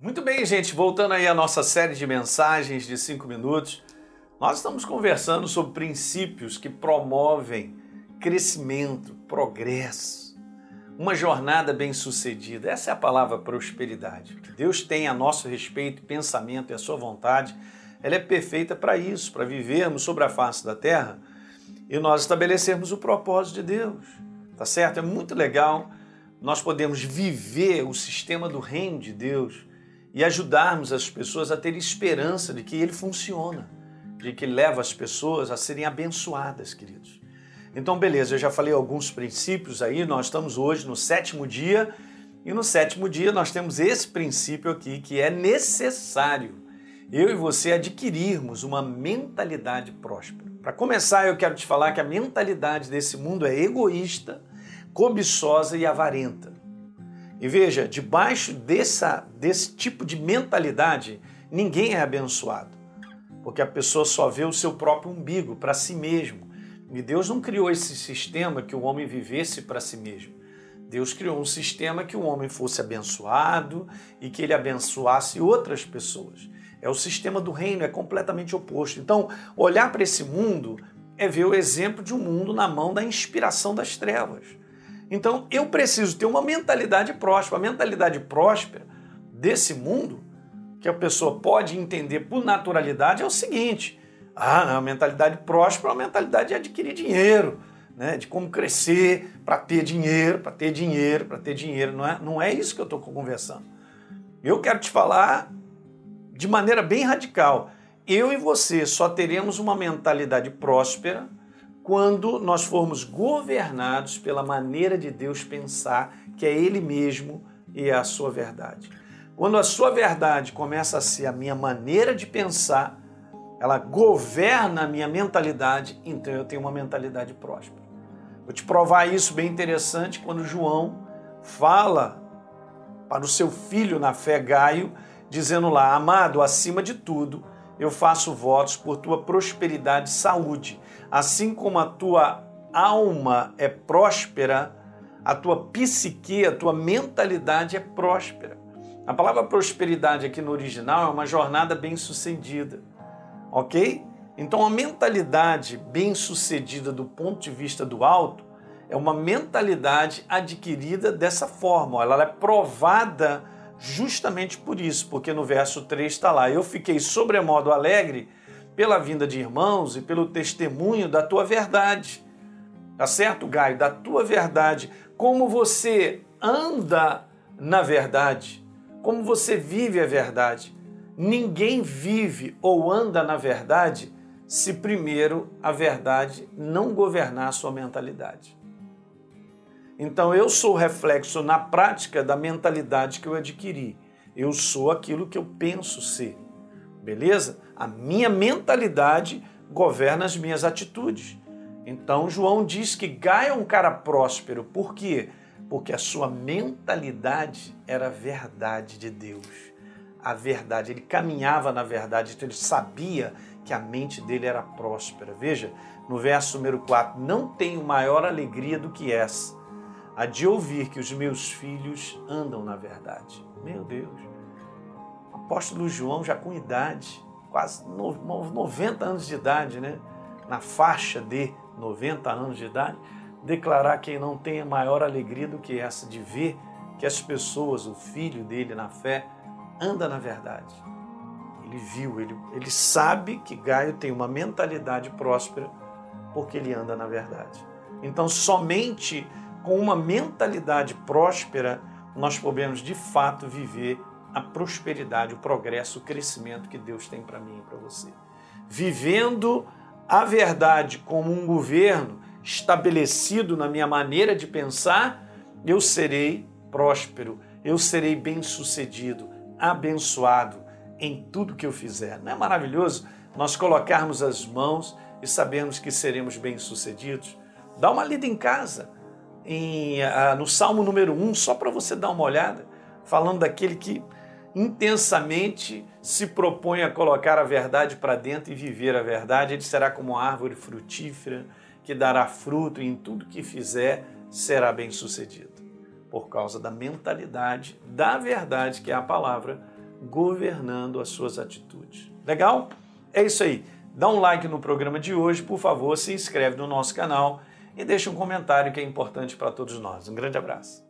Muito bem, gente, voltando aí à nossa série de mensagens de cinco minutos, nós estamos conversando sobre princípios que promovem crescimento, progresso, uma jornada bem-sucedida. Essa é a palavra prosperidade. Deus tem a nosso respeito, pensamento e a sua vontade, ela é perfeita para isso, para vivermos sobre a face da terra e nós estabelecermos o propósito de Deus. Tá certo? É muito legal nós podemos viver o sistema do reino de Deus e ajudarmos as pessoas a ter esperança de que ele funciona, de que leva as pessoas a serem abençoadas, queridos. Então, beleza, eu já falei alguns princípios aí, nós estamos hoje no sétimo dia, e no sétimo dia nós temos esse princípio aqui que é necessário eu e você adquirirmos uma mentalidade próspera. Para começar, eu quero te falar que a mentalidade desse mundo é egoísta, cobiçosa e avarenta. E veja, debaixo dessa, desse tipo de mentalidade, ninguém é abençoado, porque a pessoa só vê o seu próprio umbigo para si mesmo. E Deus não criou esse sistema que o homem vivesse para si mesmo. Deus criou um sistema que o homem fosse abençoado e que ele abençoasse outras pessoas. É o sistema do reino, é completamente oposto. Então, olhar para esse mundo é ver o exemplo de um mundo na mão da inspiração das trevas. Então eu preciso ter uma mentalidade próspera. A mentalidade próspera desse mundo, que a pessoa pode entender por naturalidade, é o seguinte: ah, a mentalidade próspera é uma mentalidade de adquirir dinheiro, né? de como crescer para ter dinheiro, para ter dinheiro, para ter dinheiro. Não é, não é isso que eu estou conversando. Eu quero te falar de maneira bem radical. Eu e você só teremos uma mentalidade próspera quando nós formos governados pela maneira de Deus pensar, que é Ele mesmo e é a sua verdade. Quando a sua verdade começa a ser a minha maneira de pensar, ela governa a minha mentalidade, então eu tenho uma mentalidade próspera. Vou te provar isso bem interessante quando João fala para o seu filho na fé Gaio, dizendo lá: Amado, acima de tudo, eu faço votos por tua prosperidade e saúde assim como a tua alma é próspera, a tua psique, a tua mentalidade é próspera. A palavra prosperidade aqui no original é uma jornada bem-sucedida, ok? Então, a mentalidade bem-sucedida do ponto de vista do alto é uma mentalidade adquirida dessa forma, ela é provada justamente por isso, porque no verso 3 está lá: Eu fiquei sobremodo alegre pela vinda de irmãos e pelo testemunho da tua verdade. Tá certo, Gaio? Da tua verdade. Como você anda na verdade. Como você vive a verdade. Ninguém vive ou anda na verdade se primeiro a verdade não governar a sua mentalidade. Então eu sou reflexo na prática da mentalidade que eu adquiri. Eu sou aquilo que eu penso ser. Beleza? A minha mentalidade governa as minhas atitudes. Então João diz que Gaio é um cara próspero. Por quê? Porque a sua mentalidade era a verdade de Deus. A verdade, ele caminhava na verdade, então ele sabia que a mente dele era próspera. Veja, no verso número 4, não tenho maior alegria do que essa, a de ouvir que os meus filhos andam na verdade. Meu Deus. Apóstolo João já com idade, quase 90 anos de idade, né? na faixa de 90 anos de idade, declarar que não tem maior alegria do que essa de ver que as pessoas, o filho dele na fé, anda na verdade. Ele viu, ele, ele sabe que Gaio tem uma mentalidade próspera porque ele anda na verdade. Então, somente com uma mentalidade próspera nós podemos de fato viver a prosperidade, o progresso, o crescimento que Deus tem para mim e para você. Vivendo a verdade como um governo estabelecido na minha maneira de pensar, eu serei próspero, eu serei bem-sucedido, abençoado em tudo que eu fizer. Não é maravilhoso nós colocarmos as mãos e sabermos que seremos bem-sucedidos? Dá uma lida em casa, em, uh, no Salmo número 1, só para você dar uma olhada, falando daquele que intensamente se propõe a colocar a verdade para dentro e viver a verdade, ele será como uma árvore frutífera que dará fruto e em tudo que fizer será bem sucedido. Por causa da mentalidade da verdade, que é a palavra, governando as suas atitudes. Legal? É isso aí. Dá um like no programa de hoje, por favor, se inscreve no nosso canal e deixa um comentário que é importante para todos nós. Um grande abraço.